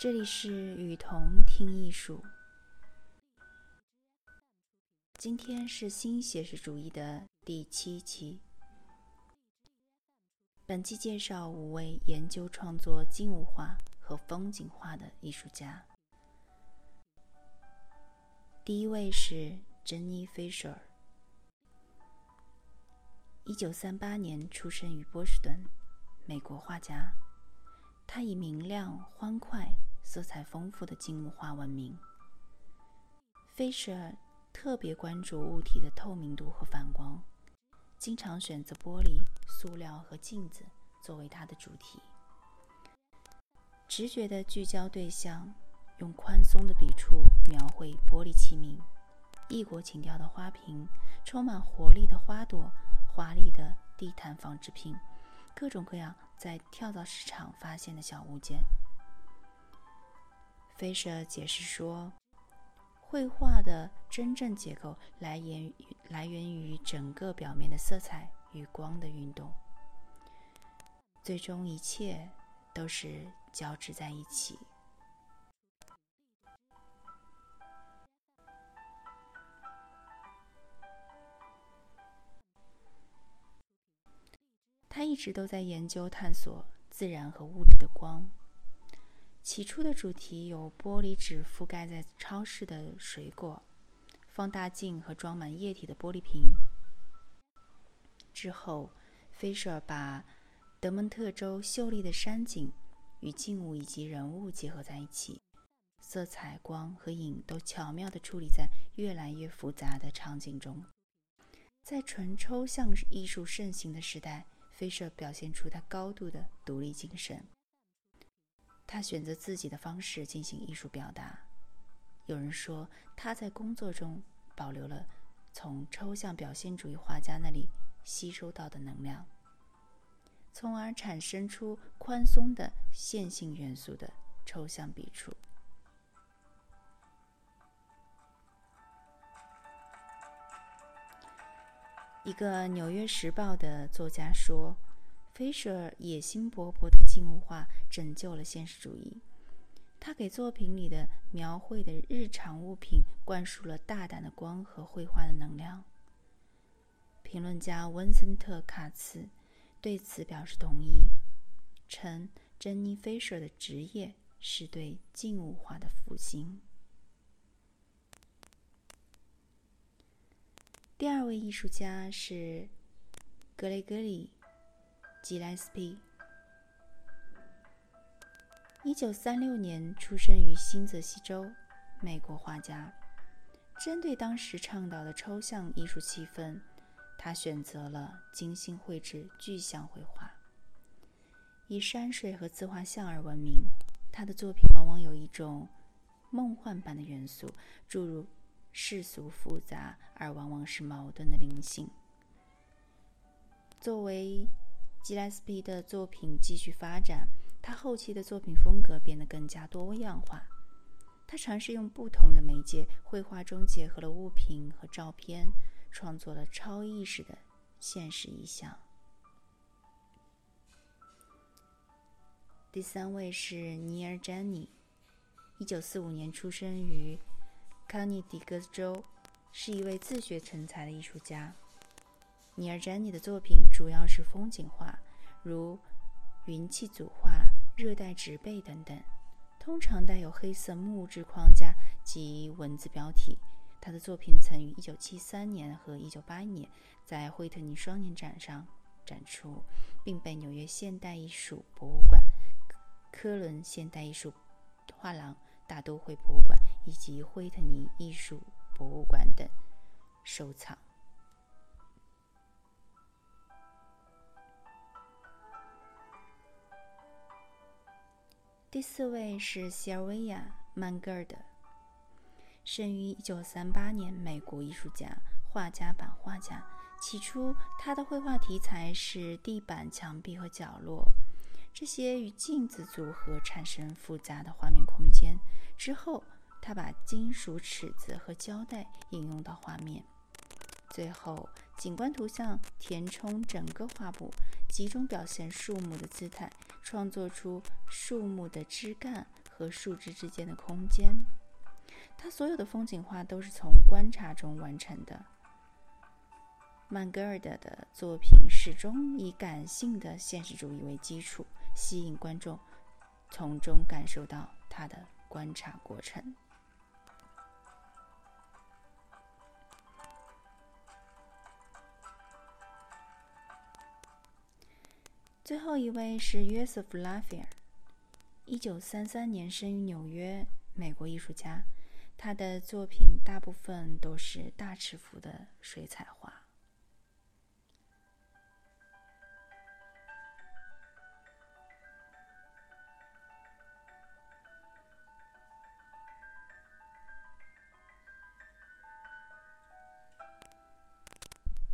这里是雨桐听艺术。今天是新写实主义的第七期。本期介绍五位研究创作静物画和风景画的艺术家。第一位是珍妮·菲舍尔，一九三八年出生于波士顿，美国画家。他以明亮、欢快。色彩丰富的静物画闻名。菲舍尔特别关注物体的透明度和反光，经常选择玻璃、塑料和镜子作为他的主题。直觉的聚焦对象，用宽松的笔触描绘玻璃器皿、异国情调的花瓶、充满活力的花朵、华丽的地毯纺织品、各种各样在跳蚤市场发现的小物件。菲舍解释说，绘画的真正结构来源于来源于整个表面的色彩与光的运动，最终一切都是交织在一起。他一直都在研究探索自然和物质的光。起初的主题有玻璃纸覆盖在超市的水果、放大镜和装满液体的玻璃瓶。之后，菲舍尔把德蒙特州秀丽的山景与静物以及人物结合在一起，色彩、光和影都巧妙地处理在越来越复杂的场景中。在纯抽象艺术盛行的时代，菲舍表现出他高度的独立精神。他选择自己的方式进行艺术表达。有人说，他在工作中保留了从抽象表现主义画家那里吸收到的能量，从而产生出宽松的线性元素的抽象笔触。一个《纽约时报》的作家说。菲舍尔野心勃勃的静物画拯救了现实主义。他给作品里的描绘的日常物品灌输了大胆的光和绘画的能量。评论家温森特·卡茨对此表示同意，称珍妮·菲舍尔的职业是对静物画的复兴。第二位艺术家是格雷戈里。吉莱斯皮，一九三六年出生于新泽西州，美国画家。针对当时倡导的抽象艺术气氛，他选择了精心绘制具象绘画，以山水和自画像而闻名。他的作品往往有一种梦幻般的元素，注入世俗复杂而往往是矛盾的灵性。作为吉莱斯皮的作品继续发展，他后期的作品风格变得更加多样化。他尝试用不同的媒介绘画中结合了物品和照片，创作了超意识的现实意象。第三位是尼尔·詹尼，一九四五年出生于康涅狄格州，是一位自学成才的艺术家。尼尔·詹尼的作品主要是风景画，如云气组画、热带植被等等，通常带有黑色木质框架及文字标题。他的作品曾于1973年和1981年在惠特尼双年展上展出，并被纽约现代艺术博物馆、科伦现代艺术画廊、大都会博物馆以及惠特尼艺术博物馆等收藏。第四位是西尔维亚·曼格尔德，生于1938年，美国艺术家、画家、版画家。起初，他的绘画题材是地板、墙壁和角落，这些与镜子组合产生复杂的画面空间。之后，他把金属尺子和胶带引用到画面。最后，景观图像填充整个画布，集中表现树木的姿态，创作出树木的枝干和树枝之间的空间。他所有的风景画都是从观察中完成的。曼格尔德的作品始终以感性的现实主义为基础，吸引观众从中感受到他的观察过程。最后一位是约瑟夫·拉斐尔，一九三三年生于纽约，美国艺术家。他的作品大部分都是大尺幅的水彩画。